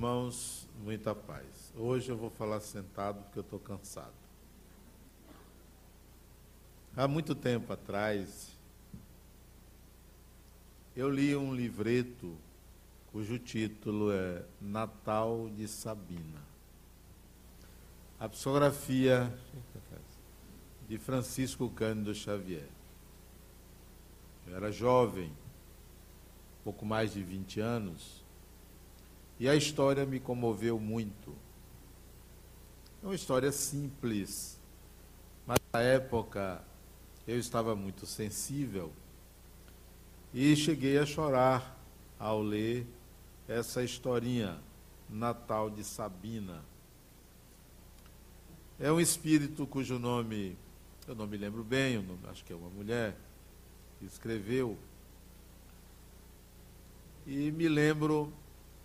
irmãos, muita paz. Hoje eu vou falar sentado porque eu estou cansado. Há muito tempo atrás, eu li um livreto cujo título é Natal de Sabina. A psicografia de Francisco Cândido Xavier. Eu era jovem, pouco mais de 20 anos, e a história me comoveu muito. É uma história simples, mas na época eu estava muito sensível e cheguei a chorar ao ler essa historinha, Natal de Sabina. É um espírito cujo nome, eu não me lembro bem, nome, acho que é uma mulher, escreveu. E me lembro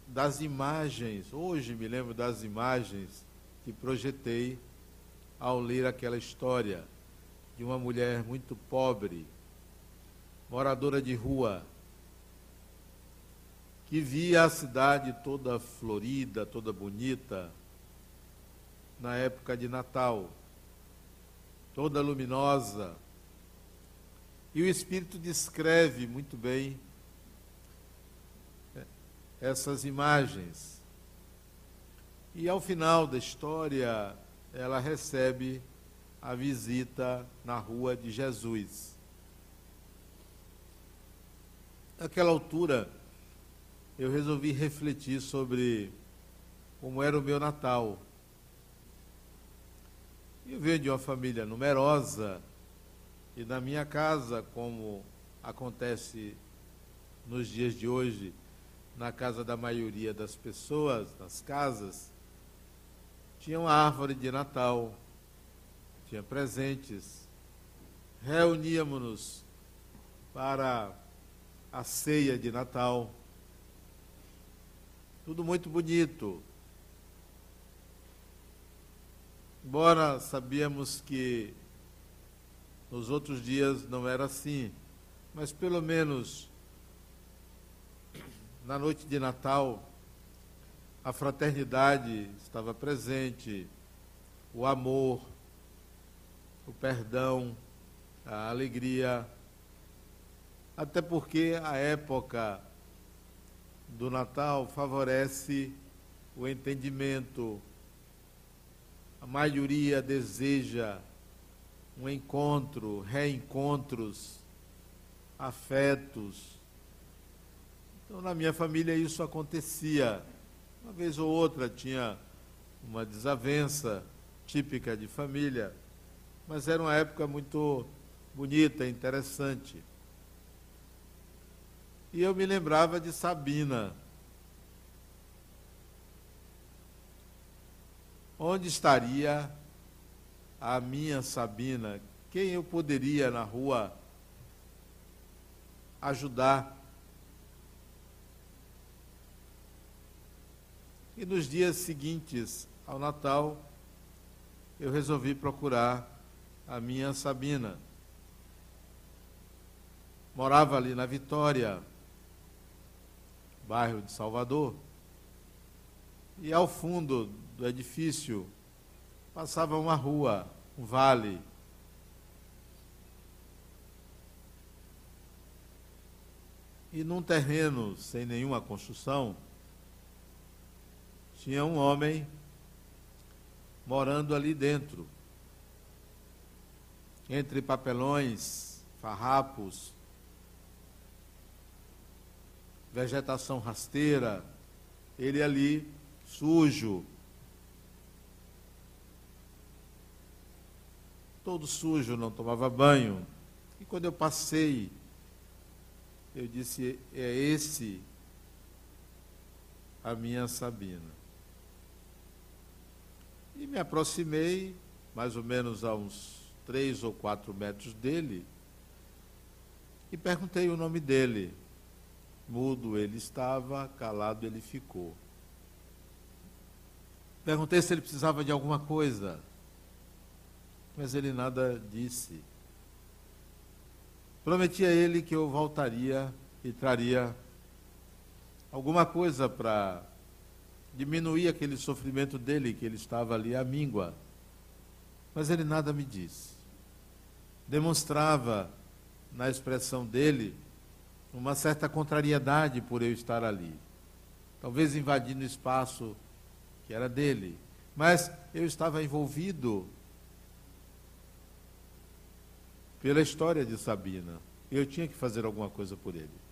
das imagens, hoje me lembro das imagens que projetei ao ler aquela história de uma mulher muito pobre, moradora de rua, que via a cidade toda florida, toda bonita, na época de Natal, toda luminosa. E o Espírito descreve muito bem essas imagens. E ao final da história, ela recebe a visita na rua de Jesus. Naquela altura, eu resolvi refletir sobre como era o meu Natal. Eu venho de uma família numerosa e na minha casa, como acontece nos dias de hoje, na casa da maioria das pessoas, nas casas, tinha uma árvore de Natal, tinha presentes, reuníamos-nos para a ceia de Natal. Tudo muito bonito. Embora sabíamos que nos outros dias não era assim, mas pelo menos na noite de Natal, a fraternidade estava presente, o amor, o perdão, a alegria, até porque a época do Natal favorece o entendimento. A maioria deseja um encontro, reencontros, afetos, então, na minha família, isso acontecia. Uma vez ou outra tinha uma desavença típica de família, mas era uma época muito bonita, interessante. E eu me lembrava de Sabina. Onde estaria a minha Sabina? Quem eu poderia na rua ajudar? E nos dias seguintes ao Natal, eu resolvi procurar a minha Sabina. Morava ali na Vitória, bairro de Salvador, e ao fundo do edifício passava uma rua, um vale. E num terreno sem nenhuma construção, tinha um homem morando ali dentro, entre papelões, farrapos, vegetação rasteira, ele ali sujo, todo sujo, não tomava banho. E quando eu passei, eu disse: é esse a minha Sabina. E me aproximei, mais ou menos a uns três ou quatro metros dele, e perguntei o nome dele. Mudo ele estava, calado ele ficou. Perguntei se ele precisava de alguma coisa, mas ele nada disse. Prometi a ele que eu voltaria e traria alguma coisa para diminuir aquele sofrimento dele, que ele estava ali à míngua. Mas ele nada me disse. Demonstrava na expressão dele uma certa contrariedade por eu estar ali. Talvez invadindo o espaço que era dele. Mas eu estava envolvido pela história de Sabina. Eu tinha que fazer alguma coisa por ele.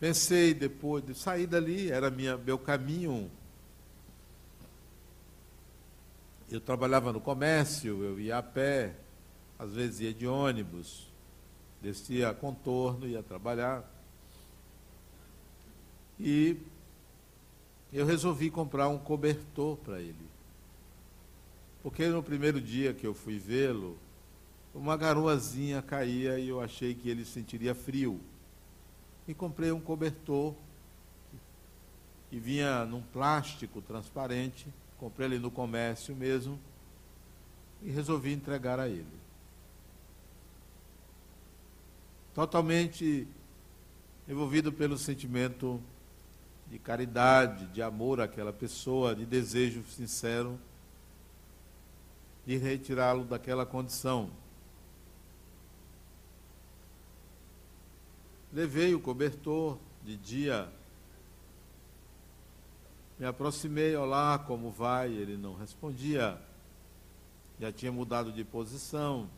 Pensei depois de sair dali, era minha, meu caminho. Eu trabalhava no comércio, eu ia a pé, às vezes ia de ônibus, descia contorno, ia trabalhar. E eu resolvi comprar um cobertor para ele. Porque no primeiro dia que eu fui vê-lo, uma garoazinha caía e eu achei que ele sentiria frio. E comprei um cobertor que vinha num plástico transparente, comprei ele no comércio mesmo e resolvi entregar a ele. Totalmente envolvido pelo sentimento de caridade, de amor àquela pessoa, de desejo sincero de retirá-lo daquela condição. Levei o cobertor de dia, me aproximei, olá, como vai? Ele não respondia, já tinha mudado de posição.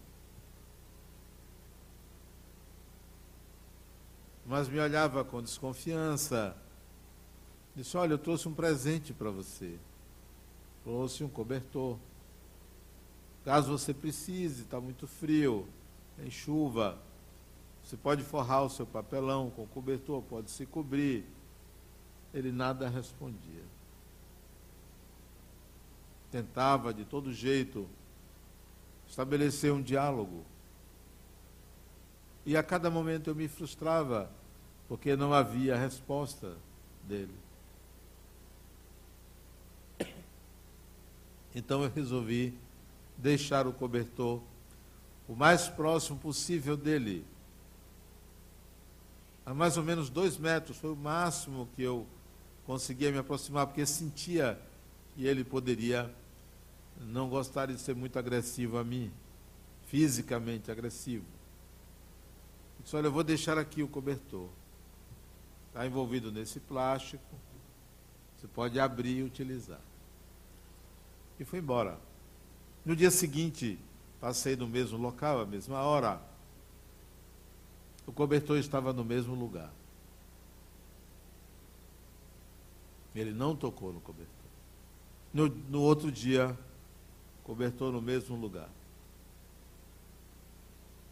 Mas me olhava com desconfiança. Disse: Olha, eu trouxe um presente para você. Trouxe um cobertor. Caso você precise, está muito frio, tem chuva, você pode forrar o seu papelão com cobertor, pode se cobrir. Ele nada respondia. Tentava de todo jeito estabelecer um diálogo. E a cada momento eu me frustrava, porque não havia resposta dele. Então eu resolvi deixar o cobertor o mais próximo possível dele. A mais ou menos dois metros, foi o máximo que eu conseguia me aproximar, porque sentia que ele poderia não gostar de ser muito agressivo a mim, fisicamente agressivo. Eu disse, olha, eu vou deixar aqui o cobertor. Está envolvido nesse plástico, você pode abrir e utilizar. E foi embora. No dia seguinte, passei no mesmo local, a mesma hora. O cobertor estava no mesmo lugar. Ele não tocou no cobertor. No, no outro dia, cobertor no mesmo lugar.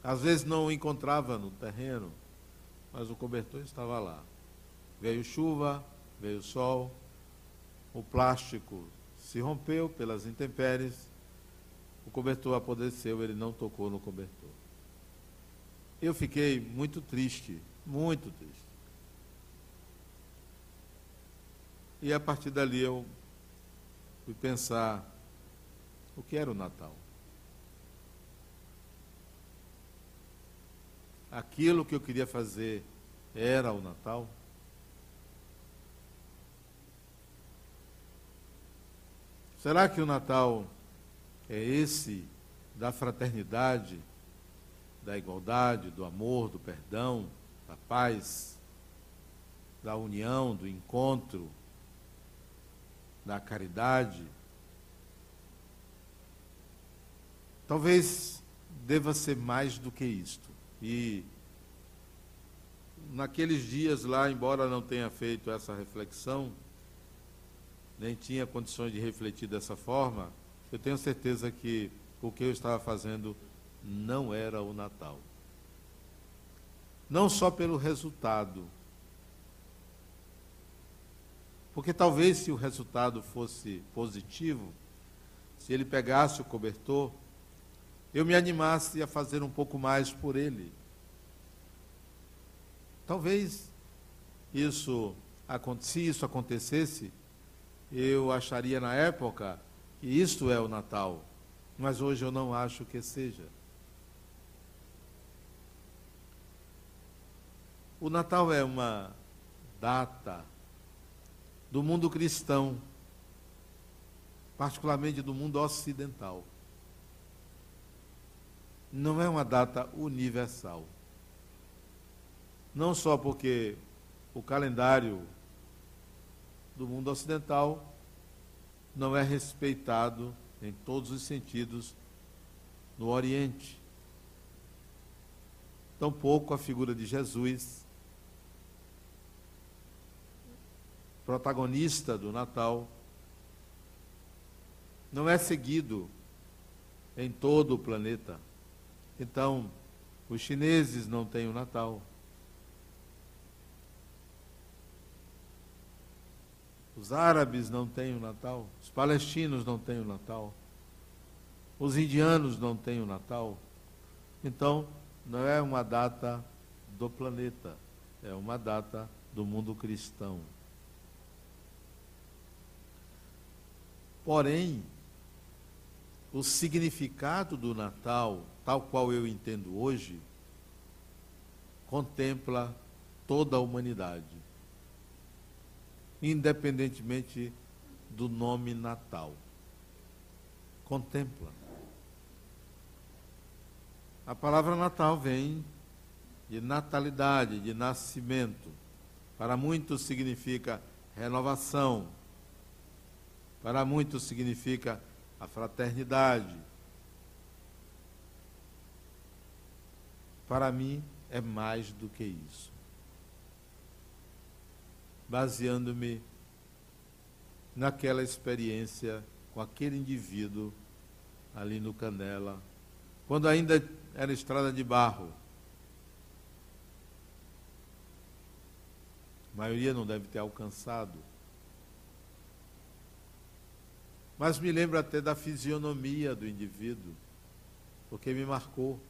Às vezes não o encontrava no terreno, mas o cobertor estava lá. Veio chuva, veio sol, o plástico se rompeu pelas intempéries, o cobertor apodreceu, ele não tocou no cobertor. Eu fiquei muito triste, muito triste. E a partir dali eu fui pensar o que era o Natal. Aquilo que eu queria fazer era o Natal? Será que o Natal é esse da fraternidade, da igualdade, do amor, do perdão, da paz, da união, do encontro, da caridade. Talvez deva ser mais do que isto. E naqueles dias lá, embora não tenha feito essa reflexão, nem tinha condições de refletir dessa forma, eu tenho certeza que o que eu estava fazendo não era o Natal. Não só pelo resultado. Porque talvez se o resultado fosse positivo, se ele pegasse o cobertor, eu me animasse a fazer um pouco mais por ele. Talvez isso, se isso acontecesse, eu acharia na época que isto é o Natal, mas hoje eu não acho que seja. O Natal é uma data do mundo cristão, particularmente do mundo ocidental. Não é uma data universal. Não só porque o calendário do mundo ocidental não é respeitado em todos os sentidos no Oriente. Tampouco a figura de Jesus, protagonista do Natal, não é seguido em todo o planeta. Então, os chineses não têm o Natal. Os árabes não têm o Natal. Os palestinos não têm o Natal. Os indianos não têm o Natal. Então, não é uma data do planeta, é uma data do mundo cristão. Porém, o significado do Natal, tal qual eu entendo hoje, contempla toda a humanidade, independentemente do nome Natal. Contempla. A palavra Natal vem de natalidade, de nascimento. Para muitos significa renovação. Para muitos significa a fraternidade. Para mim é mais do que isso. Baseando-me naquela experiência com aquele indivíduo ali no Canela, quando ainda era estrada de barro. A maioria não deve ter alcançado. Mas me lembro até da fisionomia do indivíduo, porque me marcou.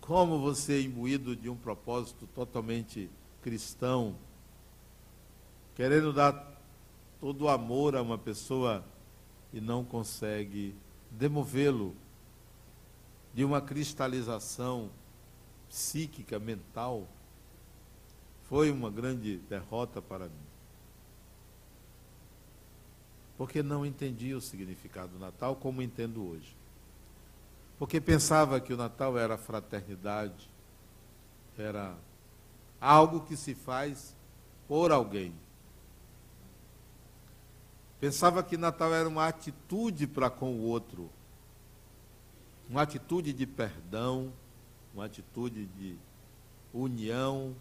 Como você, imbuído de um propósito totalmente cristão, querendo dar todo o amor a uma pessoa e não consegue demovê-lo de uma cristalização psíquica, mental, foi uma grande derrota para mim porque não entendia o significado do Natal como entendo hoje. Porque pensava que o Natal era fraternidade, era algo que se faz por alguém. Pensava que Natal era uma atitude para com o outro, uma atitude de perdão, uma atitude de união.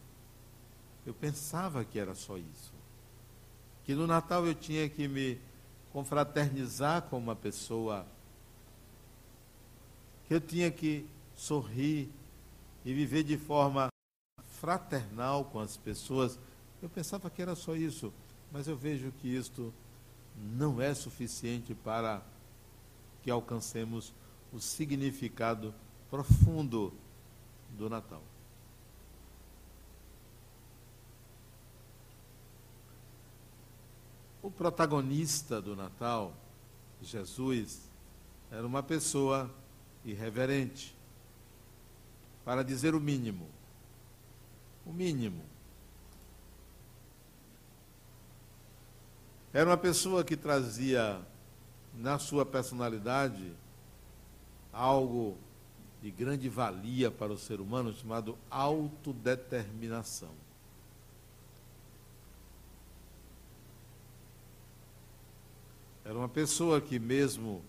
Eu pensava que era só isso. Que no Natal eu tinha que me confraternizar com uma pessoa, que eu tinha que sorrir e viver de forma fraternal com as pessoas. Eu pensava que era só isso, mas eu vejo que isto não é suficiente para que alcancemos o significado profundo do Natal. O protagonista do Natal, Jesus, era uma pessoa irreverente, para dizer o mínimo. O mínimo. Era uma pessoa que trazia na sua personalidade algo de grande valia para o ser humano chamado autodeterminação. Era uma pessoa que, mesmo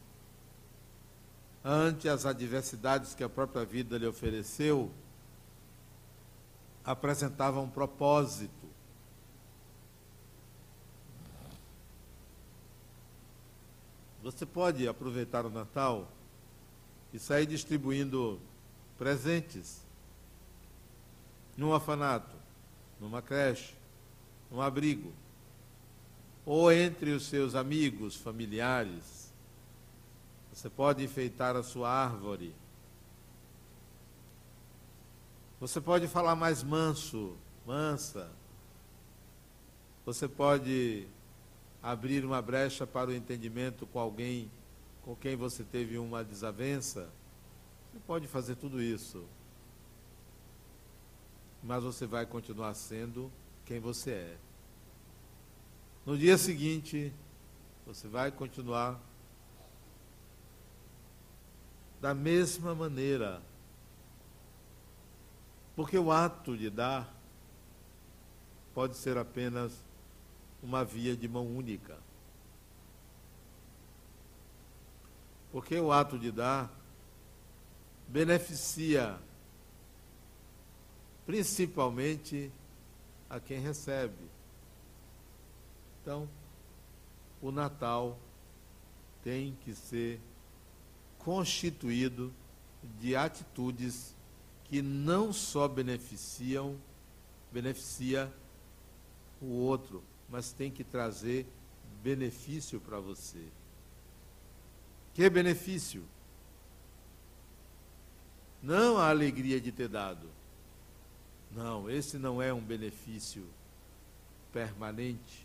ante as adversidades que a própria vida lhe ofereceu, apresentava um propósito. Você pode aproveitar o Natal e sair distribuindo presentes num orfanato, numa creche, num abrigo ou entre os seus amigos, familiares. Você pode enfeitar a sua árvore. Você pode falar mais manso, mansa. Você pode abrir uma brecha para o entendimento com alguém com quem você teve uma desavença. Você pode fazer tudo isso. mas você vai continuar sendo quem você é. No dia seguinte, você vai continuar da mesma maneira. Porque o ato de dar pode ser apenas uma via de mão única. Porque o ato de dar beneficia principalmente a quem recebe. Então, o Natal tem que ser constituído de atitudes que não só beneficiam, beneficia o outro, mas tem que trazer benefício para você. Que benefício? Não a alegria de ter dado. Não, esse não é um benefício permanente.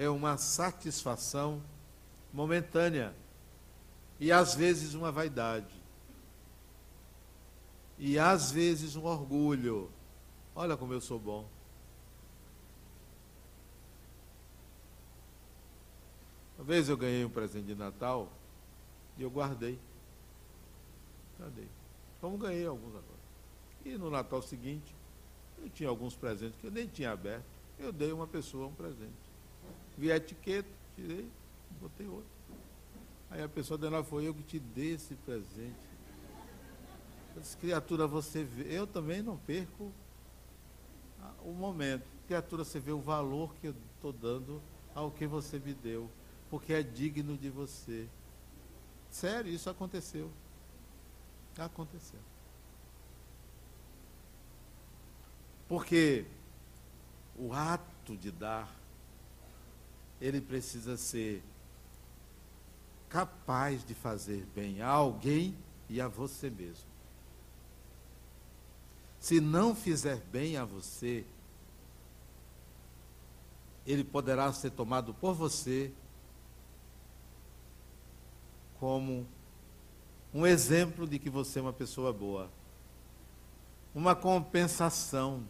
É uma satisfação momentânea. E às vezes uma vaidade. E às vezes um orgulho. Olha como eu sou bom. Uma vez eu ganhei um presente de Natal e eu guardei. Guardei. Como ganhei alguns agora. E no Natal seguinte, eu tinha alguns presentes que eu nem tinha aberto. Eu dei uma pessoa um presente. Vi a etiqueta, tirei, botei outro. Aí a pessoa dela foi eu que te dei esse presente. Eu disse, criatura, você vê. Eu também não perco o momento. Criatura, você vê o valor que eu estou dando ao que você me deu porque é digno de você. Sério, isso aconteceu. Aconteceu. Porque o ato de dar, ele precisa ser capaz de fazer bem a alguém e a você mesmo. Se não fizer bem a você, ele poderá ser tomado por você como um exemplo de que você é uma pessoa boa. Uma compensação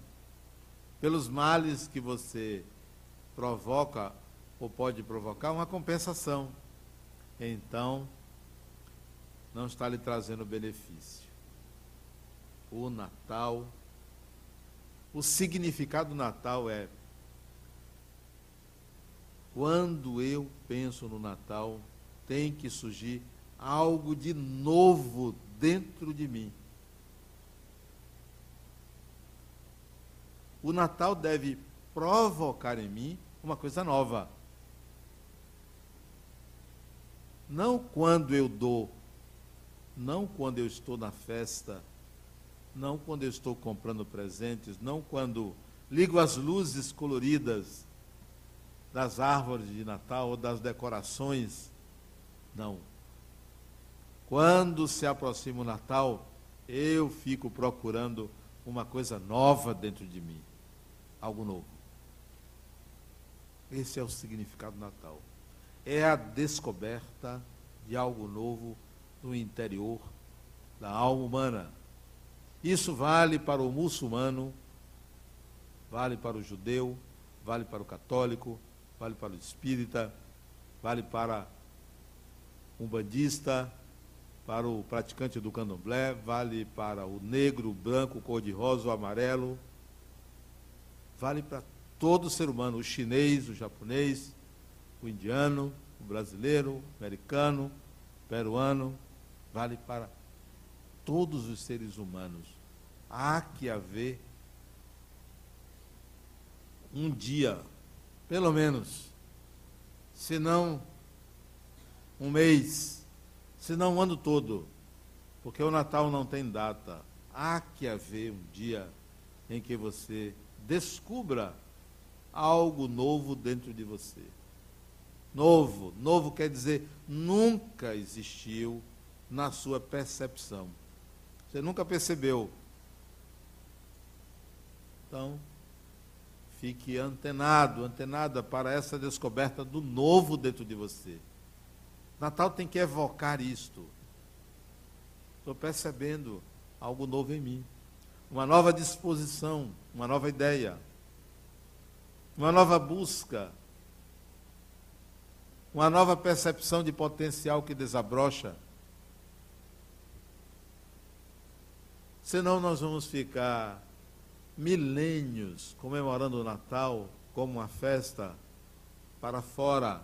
pelos males que você provoca ou pode provocar, uma compensação. Então, não está lhe trazendo benefício. O Natal, o significado do Natal é quando eu penso no Natal, tem que surgir algo de novo dentro de mim. O Natal deve provocar em mim uma coisa nova. Não quando eu dou, não quando eu estou na festa, não quando eu estou comprando presentes, não quando ligo as luzes coloridas das árvores de Natal ou das decorações não. Quando se aproxima o Natal, eu fico procurando uma coisa nova dentro de mim. Algo novo. Esse é o significado do Natal. É a descoberta de algo novo no interior da alma humana. Isso vale para o muçulmano, vale para o judeu, vale para o católico, vale para o espírita, vale para umbandista, para o praticante do candomblé, vale para o negro, branco, cor-de-rosa, amarelo, vale para todo ser humano, o chinês, o japonês, o indiano, o brasileiro, o americano, o peruano, vale para todos os seres humanos. Há que haver um dia, pelo menos, se não um mês, se não um ano todo, porque o Natal não tem data. Há que haver um dia em que você descubra algo novo dentro de você. Novo, novo quer dizer nunca existiu na sua percepção. Você nunca percebeu. Então, fique antenado, antenada para essa descoberta do novo dentro de você. Natal tem que evocar isto. Estou percebendo algo novo em mim. uma nova disposição, uma nova ideia, uma nova busca, uma nova percepção de potencial que desabrocha. Senão nós vamos ficar milênios comemorando o Natal como uma festa para fora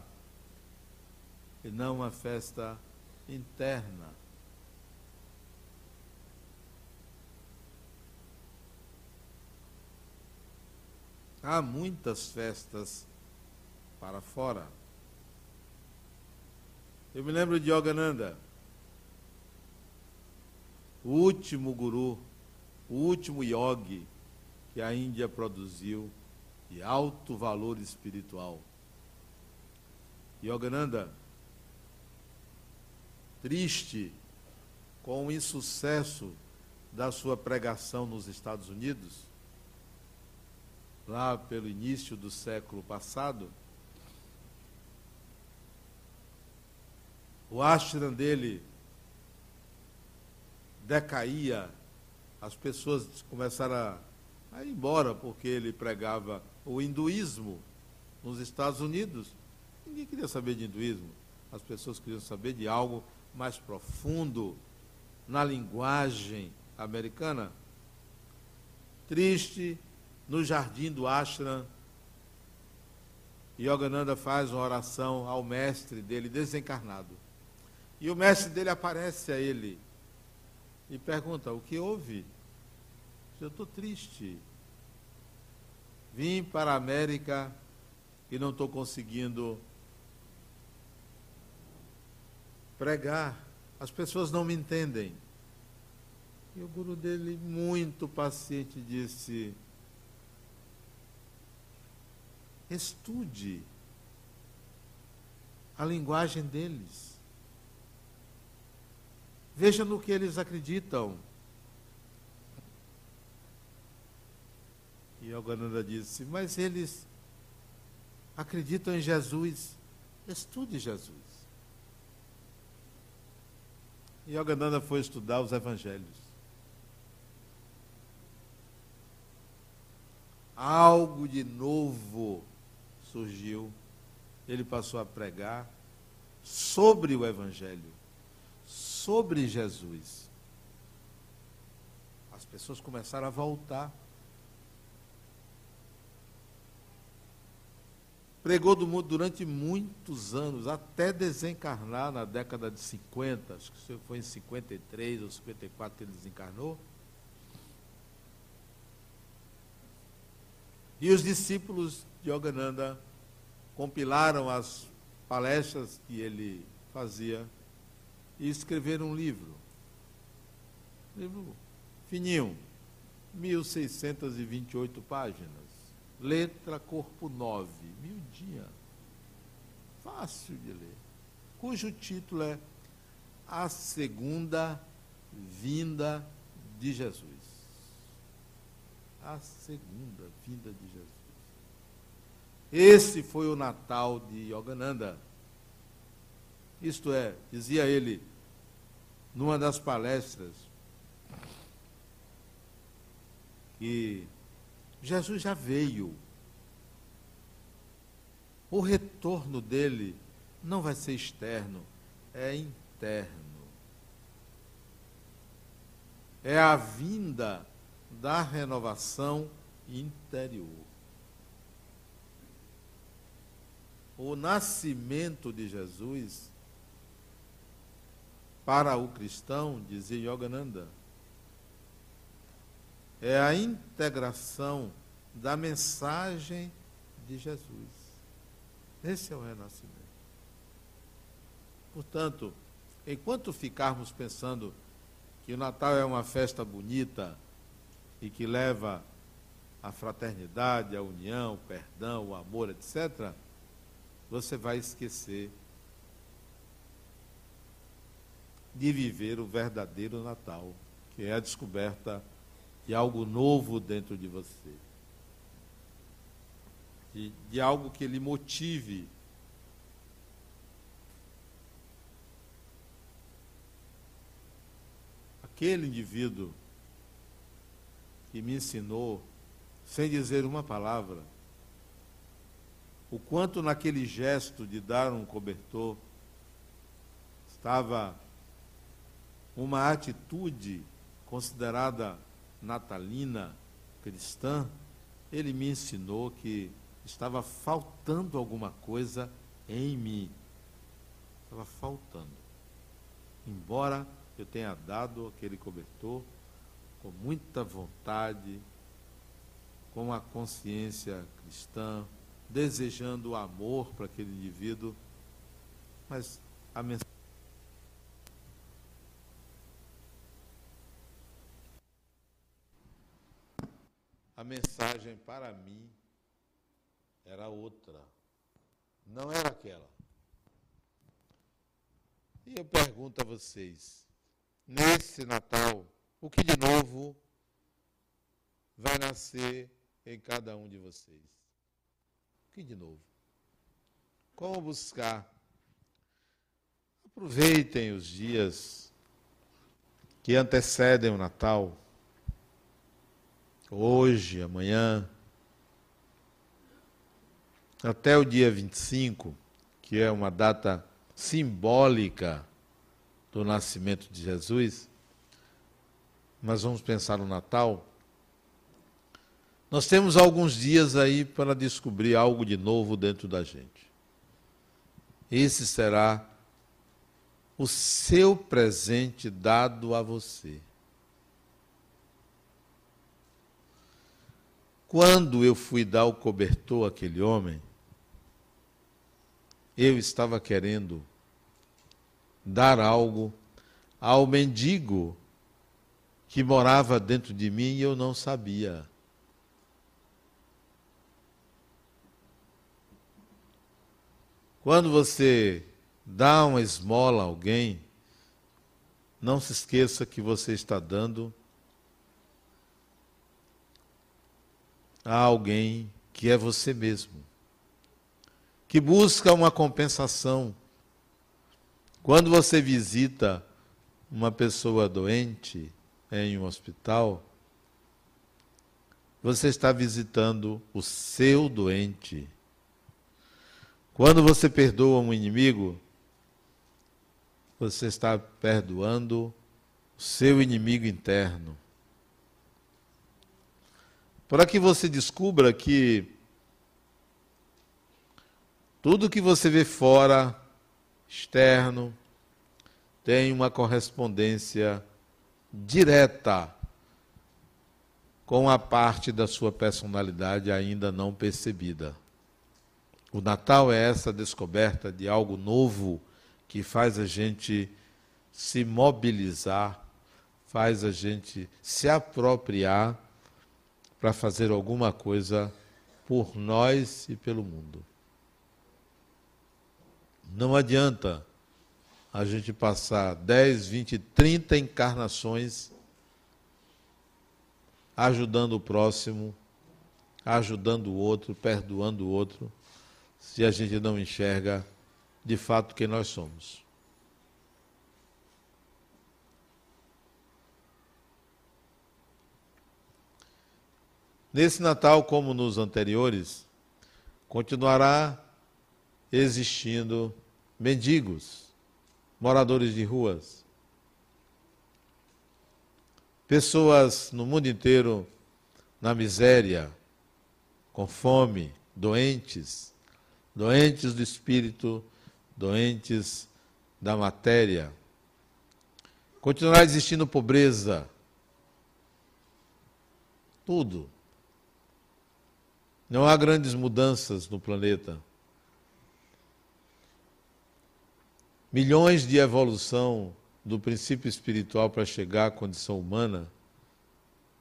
e não uma festa interna. Há muitas festas para fora. Eu me lembro de Yogananda, o último guru, o último yogi que a Índia produziu de alto valor espiritual. Yogananda, triste com o insucesso da sua pregação nos Estados Unidos, lá pelo início do século passado, o ashram dele decaía, as pessoas começaram a, ir embora porque ele pregava o hinduísmo nos Estados Unidos. Ninguém queria saber de hinduísmo, as pessoas queriam saber de algo mais profundo na linguagem americana. Triste, no jardim do ashram, Yogananda faz uma oração ao mestre dele desencarnado. E o mestre dele aparece a ele e pergunta: O que houve? Eu estou triste. Vim para a América e não estou conseguindo pregar. As pessoas não me entendem. E o guru dele, muito paciente, disse: Estude a linguagem deles. Veja no que eles acreditam. E Yogananda disse: Mas eles acreditam em Jesus. Estude Jesus. E Yogananda foi estudar os evangelhos. Algo de novo surgiu, ele passou a pregar sobre o Evangelho, sobre Jesus. As pessoas começaram a voltar. Pregou do mundo durante muitos anos, até desencarnar na década de 50, acho que foi em 53 ou 54 que ele desencarnou. E os discípulos de Yogananda compilaram as palestras que ele fazia e escreveram um livro. Livro fininho, 1628 páginas. Letra corpo 9, miudinha. Fácil de ler. Cujo título é A Segunda Vinda de Jesus. A Segunda Vinda de Jesus. Esse foi o Natal de Yogananda. Isto é, dizia ele numa das palestras, que Jesus já veio. O retorno dele não vai ser externo, é interno. É a vinda da renovação interior. o nascimento de Jesus para o cristão, dizia Yogananda, é a integração da mensagem de Jesus. Esse é o renascimento. Portanto, enquanto ficarmos pensando que o Natal é uma festa bonita e que leva a fraternidade, a união, perdão, o amor, etc., você vai esquecer de viver o verdadeiro Natal, que é a descoberta de algo novo dentro de você. De, de algo que lhe motive aquele indivíduo que me ensinou, sem dizer uma palavra, o quanto naquele gesto de dar um cobertor estava uma atitude considerada natalina, cristã, ele me ensinou que estava faltando alguma coisa em mim. Estava faltando. Embora eu tenha dado aquele cobertor com muita vontade, com a consciência cristã, desejando o amor para aquele indivíduo, mas a mensagem mensagem para mim era outra. Não era aquela. E eu pergunto a vocês, nesse Natal, o que de novo vai nascer em cada um de vocês? O que de novo? Como buscar? Aproveitem os dias que antecedem o Natal, hoje, amanhã, até o dia 25, que é uma data simbólica do nascimento de Jesus, nós vamos pensar no Natal. Nós temos alguns dias aí para descobrir algo de novo dentro da gente. Esse será o seu presente dado a você. Quando eu fui dar o cobertor àquele homem, eu estava querendo dar algo ao mendigo que morava dentro de mim e eu não sabia. Quando você dá uma esmola a alguém, não se esqueça que você está dando a alguém que é você mesmo que busca uma compensação. Quando você visita uma pessoa doente em um hospital, você está visitando o seu doente. Quando você perdoa um inimigo, você está perdoando o seu inimigo interno. Para que você descubra que tudo que você vê fora, externo, tem uma correspondência direta com a parte da sua personalidade ainda não percebida. O Natal é essa descoberta de algo novo que faz a gente se mobilizar, faz a gente se apropriar para fazer alguma coisa por nós e pelo mundo. Não adianta a gente passar 10, 20, 30 encarnações ajudando o próximo, ajudando o outro, perdoando o outro, se a gente não enxerga de fato quem nós somos. Nesse Natal, como nos anteriores, continuará existindo mendigos, moradores de ruas, pessoas no mundo inteiro na miséria, com fome, doentes, doentes do espírito, doentes da matéria. Continuará existindo pobreza. Tudo. Não há grandes mudanças no planeta. milhões de evolução do princípio espiritual para chegar à condição humana,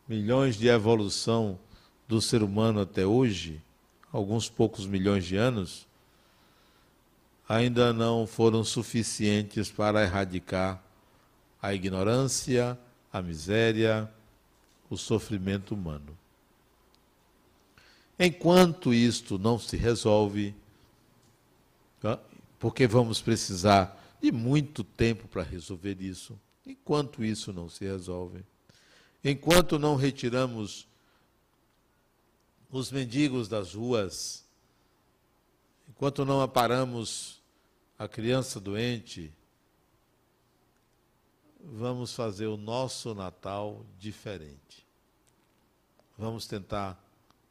milhões de evolução do ser humano até hoje, alguns poucos milhões de anos, ainda não foram suficientes para erradicar a ignorância, a miséria, o sofrimento humano. Enquanto isto não se resolve, porque vamos precisar de muito tempo para resolver isso. Enquanto isso não se resolve, enquanto não retiramos os mendigos das ruas, enquanto não aparamos a criança doente, vamos fazer o nosso Natal diferente. Vamos tentar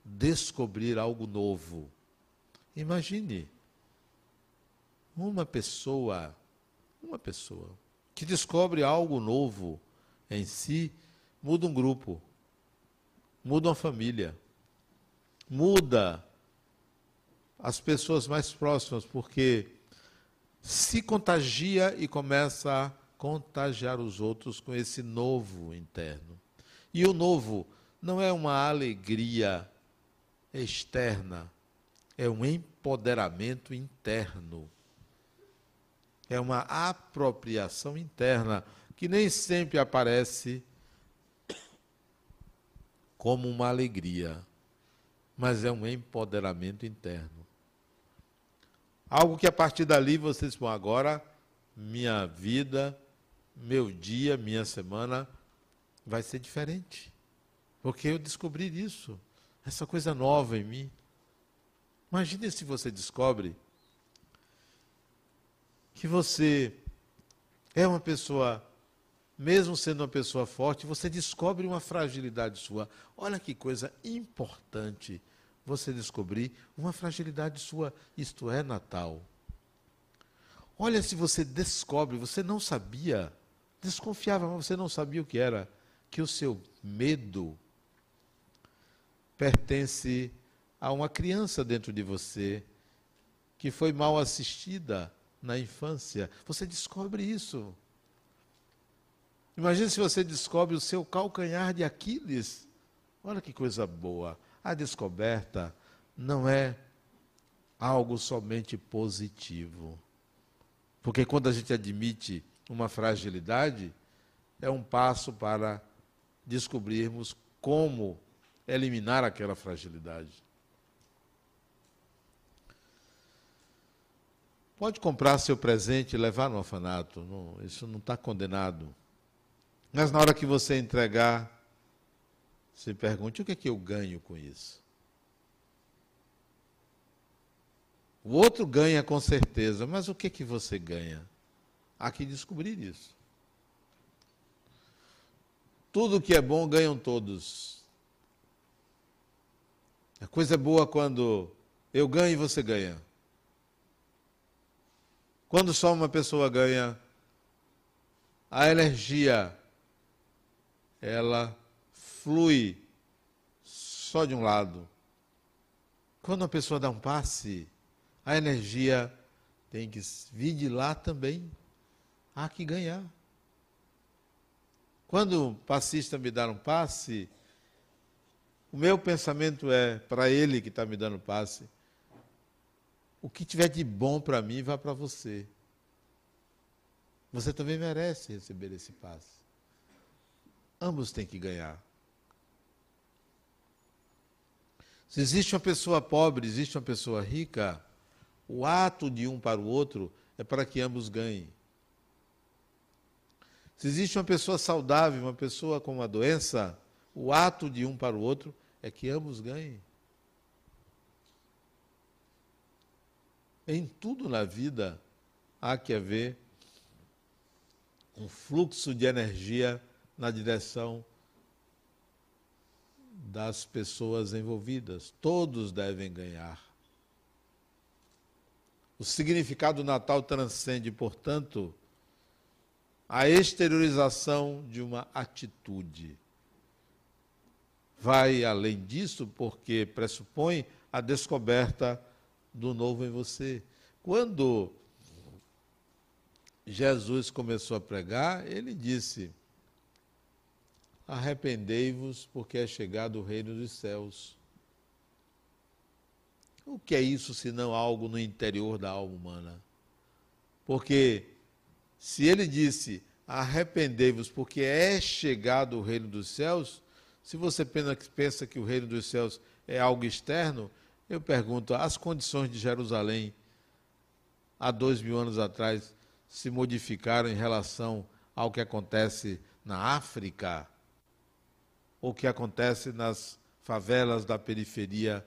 descobrir algo novo. Imagine uma pessoa, uma pessoa que descobre algo novo em si, muda um grupo, muda uma família muda as pessoas mais próximas, porque se contagia e começa a contagiar os outros com esse novo interno. E o novo não é uma alegria externa, é um empoderamento interno. É uma apropriação interna que nem sempre aparece como uma alegria mas é um empoderamento interno. Algo que a partir dali vocês vão agora, minha vida, meu dia, minha semana vai ser diferente. Porque eu descobri isso, essa coisa nova em mim. Imagine se você descobre que você é uma pessoa mesmo sendo uma pessoa forte, você descobre uma fragilidade sua. Olha que coisa importante você descobrir uma fragilidade sua. Isto é Natal. Olha se você descobre, você não sabia, desconfiava, mas você não sabia o que era, que o seu medo pertence a uma criança dentro de você que foi mal assistida na infância. Você descobre isso. Imagine se você descobre o seu calcanhar de Aquiles. Olha que coisa boa. A descoberta não é algo somente positivo. Porque quando a gente admite uma fragilidade, é um passo para descobrirmos como eliminar aquela fragilidade. Pode comprar seu presente e levar no orfanato, não, isso não está condenado. Mas na hora que você entregar, se pergunte o que é que eu ganho com isso. O outro ganha com certeza, mas o que é que você ganha? Há que descobrir isso. Tudo que é bom ganham todos. A coisa é boa quando eu ganho e você ganha. Quando só uma pessoa ganha, a energia ela flui só de um lado. Quando a pessoa dá um passe, a energia tem que vir de lá também. Há que ganhar. Quando o passista me dá um passe, o meu pensamento é para ele que está me dando passe. O que tiver de bom para mim, vá para você. Você também merece receber esse passe. Ambos têm que ganhar. Se existe uma pessoa pobre, existe uma pessoa rica, o ato de um para o outro é para que ambos ganhem. Se existe uma pessoa saudável, uma pessoa com uma doença, o ato de um para o outro é que ambos ganhem. Em tudo na vida há que haver um fluxo de energia na direção das pessoas envolvidas. Todos devem ganhar. O significado do Natal transcende, portanto, a exteriorização de uma atitude. Vai além disso porque pressupõe a descoberta do novo em você. Quando Jesus começou a pregar, ele disse: Arrependei-vos, porque é chegado o reino dos céus. O que é isso senão algo no interior da alma humana? Porque se ele disse arrependei-vos, porque é chegado o reino dos céus, se você pensa que o reino dos céus é algo externo, eu pergunto: as condições de Jerusalém há dois mil anos atrás se modificaram em relação ao que acontece na África? o que acontece nas favelas da periferia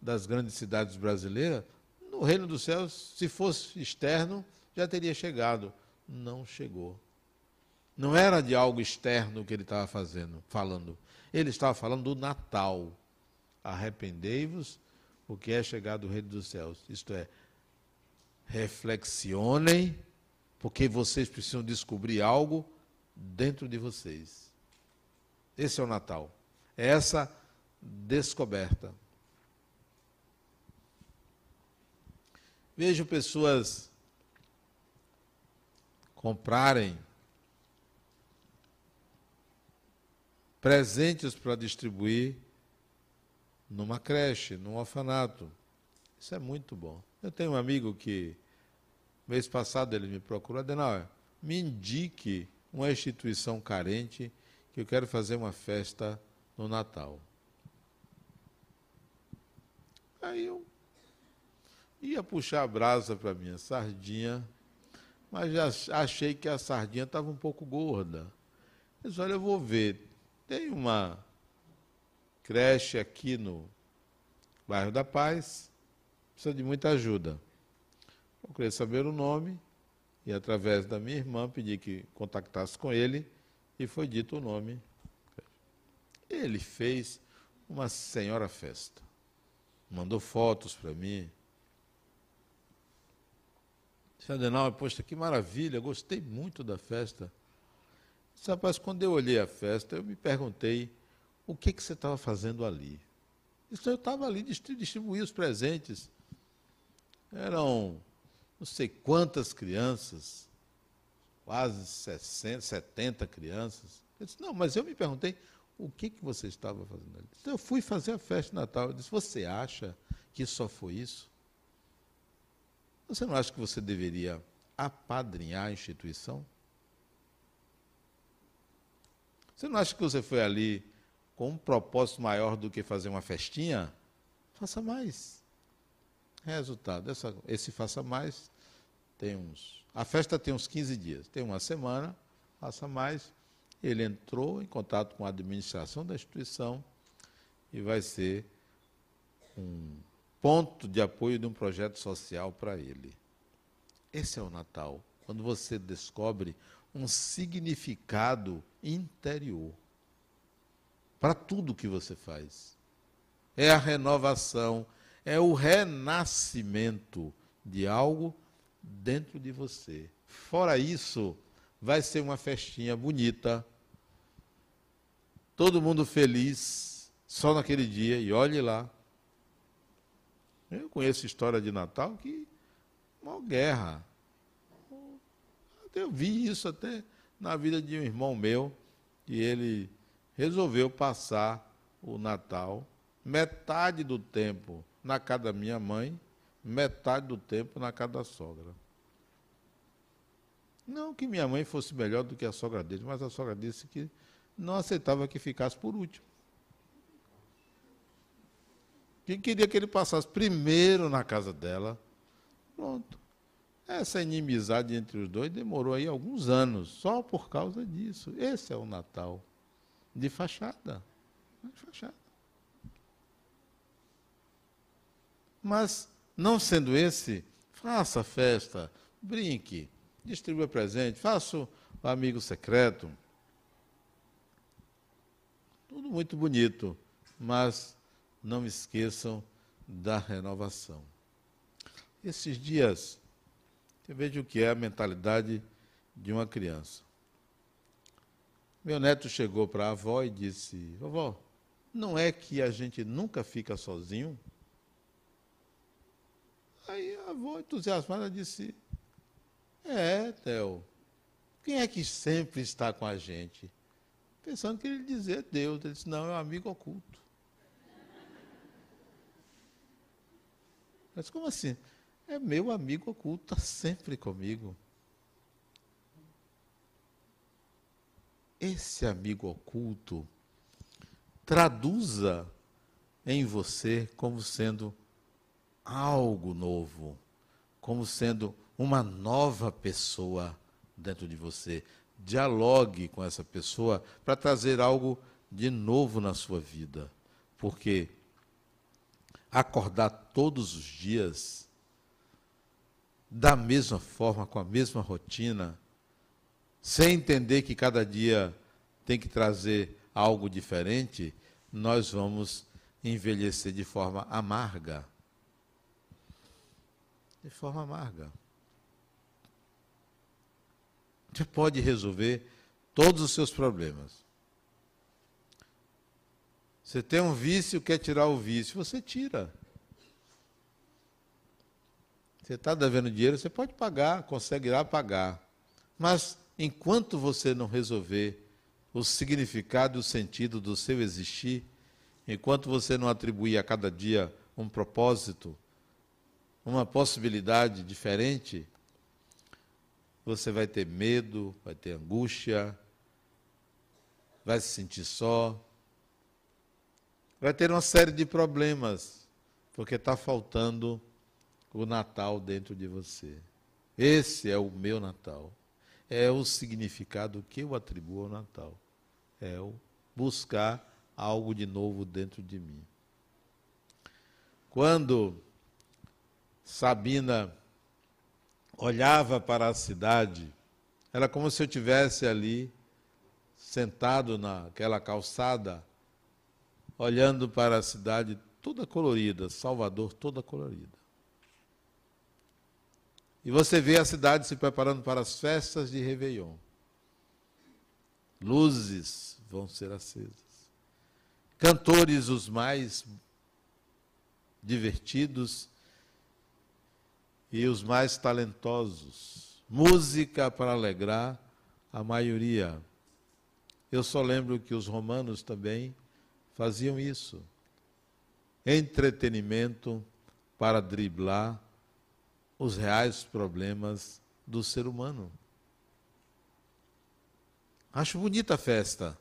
das grandes cidades brasileiras, no reino dos céus, se fosse externo, já teria chegado. Não chegou. Não era de algo externo que ele estava fazendo, falando. Ele estava falando do Natal. Arrependei-vos, porque é chegado o reino dos céus. Isto é, reflexionem, porque vocês precisam descobrir algo dentro de vocês. Esse é o Natal. É essa descoberta. Vejo pessoas comprarem presentes para distribuir numa creche, num orfanato. Isso é muito bom. Eu tenho um amigo que, mês passado, ele me procurou, Adenauer, me indique uma instituição carente que eu quero fazer uma festa no Natal. Aí eu ia puxar a brasa para minha sardinha, mas já achei que a sardinha estava um pouco gorda. Eu disse, olha, eu vou ver. Tem uma creche aqui no bairro da Paz, precisa de muita ajuda. Queria saber o nome e, através da minha irmã, pedi que contactasse com ele e foi dito o nome. Ele fez uma senhora festa mandou fotos para mim. Disse, Adenauer, poxa, que maravilha, gostei muito da festa. Rapaz, quando eu olhei a festa, eu me perguntei o que, que você estava fazendo ali. Disse, eu estava ali distribuir os presentes. Eram não sei quantas crianças, quase 60, 70 crianças. Eu disse, não, mas eu me perguntei o que, que você estava fazendo ali? Eu fui fazer a festa de Natal. Eu disse, você acha que só foi isso? Você não acha que você deveria apadrinhar a instituição? Você não acha que você foi ali com um propósito maior do que fazer uma festinha? Faça mais. Resultado, essa, esse faça mais tem uns. A festa tem uns 15 dias, tem uma semana, faça mais. Ele entrou em contato com a administração da instituição e vai ser um ponto de apoio de um projeto social para ele. Esse é o Natal, quando você descobre um significado interior para tudo que você faz. É a renovação, é o renascimento de algo dentro de você. Fora isso, vai ser uma festinha bonita, todo mundo feliz, só naquele dia, e olhe lá. Eu conheço história de Natal que uma guerra. Eu vi isso até na vida de um irmão meu, que ele resolveu passar o Natal metade do tempo na casa da minha mãe, metade do tempo na casa da sogra. Não que minha mãe fosse melhor do que a sogra dele, mas a sogra disse que não aceitava que ficasse por último. Que queria que ele passasse primeiro na casa dela. Pronto. Essa inimizade entre os dois demorou aí alguns anos, só por causa disso. Esse é o Natal. De fachada. De fachada. Mas, não sendo esse, faça festa, brinque, distribua presente, faça o amigo secreto. Tudo muito bonito, mas não esqueçam da renovação. Esses dias, eu vejo o que é a mentalidade de uma criança. Meu neto chegou para a avó e disse: Vovó, não é que a gente nunca fica sozinho? Aí a avó, entusiasmada, disse: é, Theo. Quem é que sempre está com a gente? Pensando que ele dizia Deus. Ele disse, não, é um amigo oculto. Mas como assim? É meu amigo oculto, está sempre comigo. Esse amigo oculto traduza em você como sendo algo novo, como sendo uma nova pessoa dentro de você. Dialogue com essa pessoa para trazer algo de novo na sua vida. Porque acordar todos os dias da mesma forma, com a mesma rotina, sem entender que cada dia tem que trazer algo diferente, nós vamos envelhecer de forma amarga. De forma amarga. Você pode resolver todos os seus problemas. Você tem um vício, quer tirar o vício, você tira. Você está devendo dinheiro, você pode pagar, consegue ir lá pagar. Mas enquanto você não resolver o significado e o sentido do seu existir, enquanto você não atribuir a cada dia um propósito, uma possibilidade diferente, você vai ter medo, vai ter angústia, vai se sentir só, vai ter uma série de problemas, porque está faltando o Natal dentro de você. Esse é o meu Natal. É o significado que eu atribuo ao Natal. É o buscar algo de novo dentro de mim. Quando Sabina olhava para a cidade, era como se eu tivesse ali sentado naquela calçada olhando para a cidade toda colorida, Salvador toda colorida. E você vê a cidade se preparando para as festas de Réveillon. Luzes vão ser acesas. Cantores os mais divertidos e os mais talentosos. Música para alegrar a maioria. Eu só lembro que os romanos também faziam isso. Entretenimento para driblar os reais problemas do ser humano. Acho bonita a festa.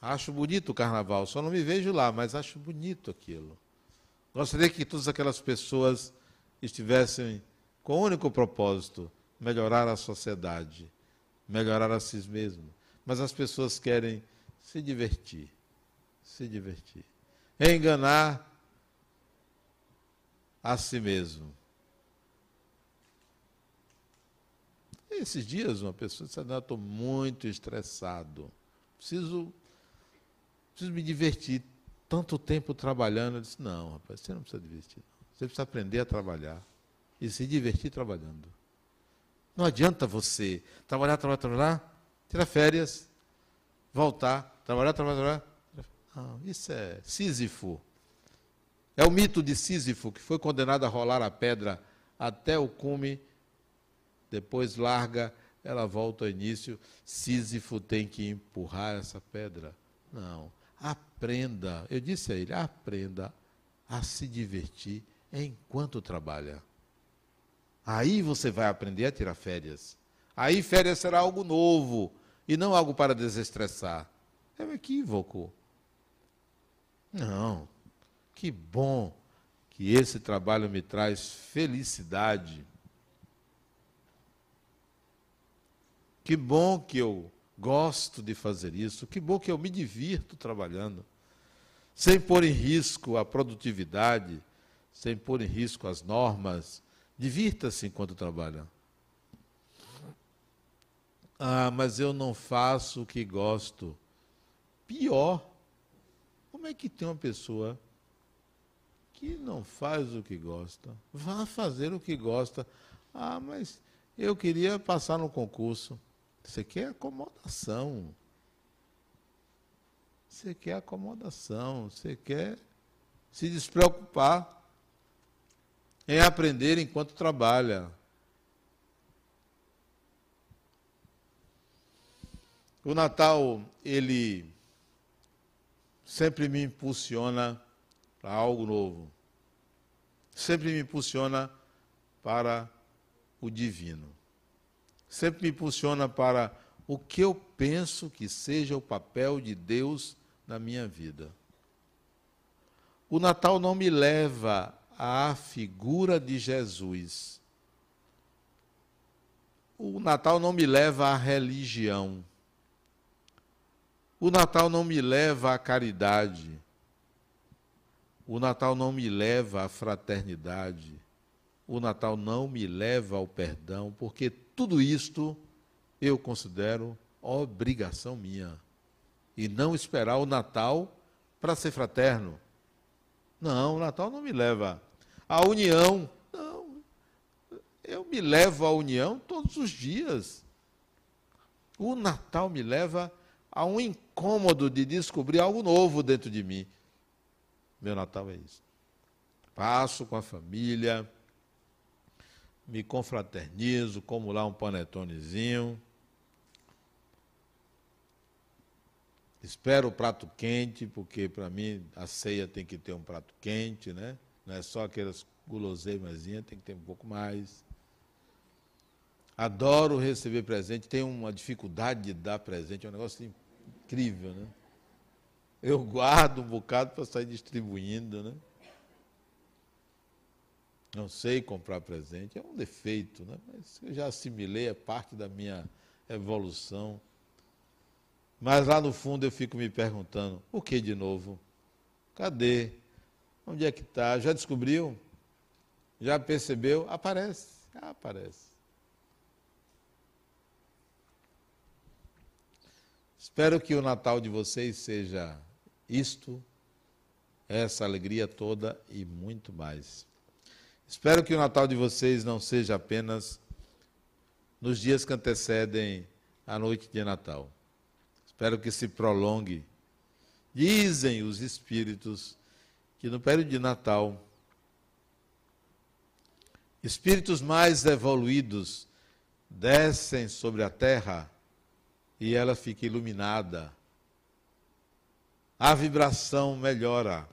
Acho bonito o carnaval. Só não me vejo lá, mas acho bonito aquilo. Gostaria que todas aquelas pessoas estivessem com o único propósito: melhorar a sociedade, melhorar a si mesmo. Mas as pessoas querem se divertir se divertir. Enganar a si mesmo. Esses dias uma pessoa disse, não, estou muito estressado. Preciso, preciso me divertir. Tanto tempo trabalhando. Eu disse, não, rapaz, você não precisa divertir. Não. Você precisa aprender a trabalhar e se divertir trabalhando. Não adianta você trabalhar, trabalhar, trabalhar, tirar férias, voltar, trabalhar, trabalhar, trabalhar, ah, isso é Sísifo. É o mito de Sísifo, que foi condenado a rolar a pedra até o cume, depois larga, ela volta ao início. Sísifo tem que empurrar essa pedra. Não. Aprenda, eu disse a ele, aprenda a se divertir enquanto trabalha. Aí você vai aprender a tirar férias. Aí férias será algo novo e não algo para desestressar. É um equívoco. Não. Que bom que esse trabalho me traz felicidade. Que bom que eu gosto de fazer isso. Que bom que eu me divirto trabalhando. Sem pôr em risco a produtividade, sem pôr em risco as normas. Divirta-se enquanto trabalha. Ah, mas eu não faço o que gosto. Pior. Como é que tem uma pessoa que não faz o que gosta? Vá fazer o que gosta. Ah, mas eu queria passar no concurso. Você quer acomodação. Você quer acomodação. Você quer se despreocupar em aprender enquanto trabalha. O Natal, ele sempre me impulsiona para algo novo. Sempre me impulsiona para o divino. Sempre me impulsiona para o que eu penso que seja o papel de Deus na minha vida. O Natal não me leva à figura de Jesus. O Natal não me leva à religião. O Natal não me leva à caridade. O Natal não me leva à fraternidade. O Natal não me leva ao perdão, porque tudo isto eu considero obrigação minha. E não esperar o Natal para ser fraterno. Não, o Natal não me leva à união. Não. Eu me levo à união todos os dias. O Natal me leva a um incômodo de descobrir algo novo dentro de mim. Meu Natal é isso. Passo com a família, me confraternizo, como lá um panetonezinho. Espero o prato quente, porque para mim a ceia tem que ter um prato quente, né? Não é só aquelas guloseimazinhas, tem que ter um pouco mais. Adoro receber presente, tenho uma dificuldade de dar presente, é um negócio incrível, né? Eu guardo um bocado para sair distribuindo, né? Não sei comprar presente, é um defeito, né? Mas eu já assimilei, é parte da minha evolução. Mas lá no fundo eu fico me perguntando: o que de novo? Cadê? Onde é que está? Já descobriu? Já percebeu? Aparece. Aparece. Espero que o Natal de vocês seja isto, essa alegria toda e muito mais. Espero que o Natal de vocês não seja apenas nos dias que antecedem a noite de Natal. Espero que se prolongue. Dizem os espíritos que no período de Natal, espíritos mais evoluídos descem sobre a terra e ela fica iluminada. A vibração melhora.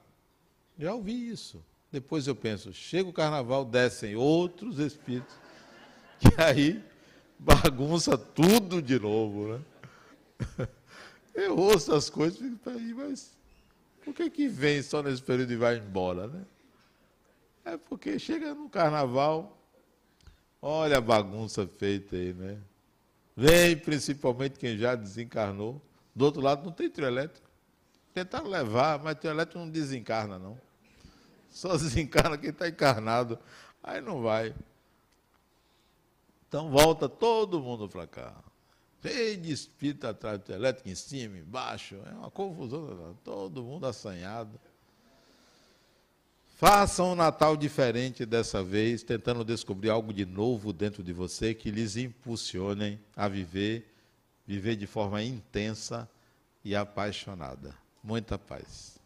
Já ouvi isso. Depois eu penso, chega o carnaval, descem outros espíritos, que aí bagunça tudo de novo, né? Eu ouço as coisas e fico aí, mas por que, que vem só nesse período e vai embora, né? É porque chega no carnaval, olha a bagunça feita aí, né? Vem principalmente quem já desencarnou. Do outro lado não tem trio elétrico. Tentaram levar, mas trio elétrico não desencarna, não. Só desencarna quem está encarnado. Aí não vai. Então volta todo mundo para cá cheio de espírito atrás do elétrico, em cima, embaixo, é uma confusão, todo mundo assanhado. Façam um Natal diferente dessa vez, tentando descobrir algo de novo dentro de você que lhes impulsionem a viver, viver de forma intensa e apaixonada. Muita paz.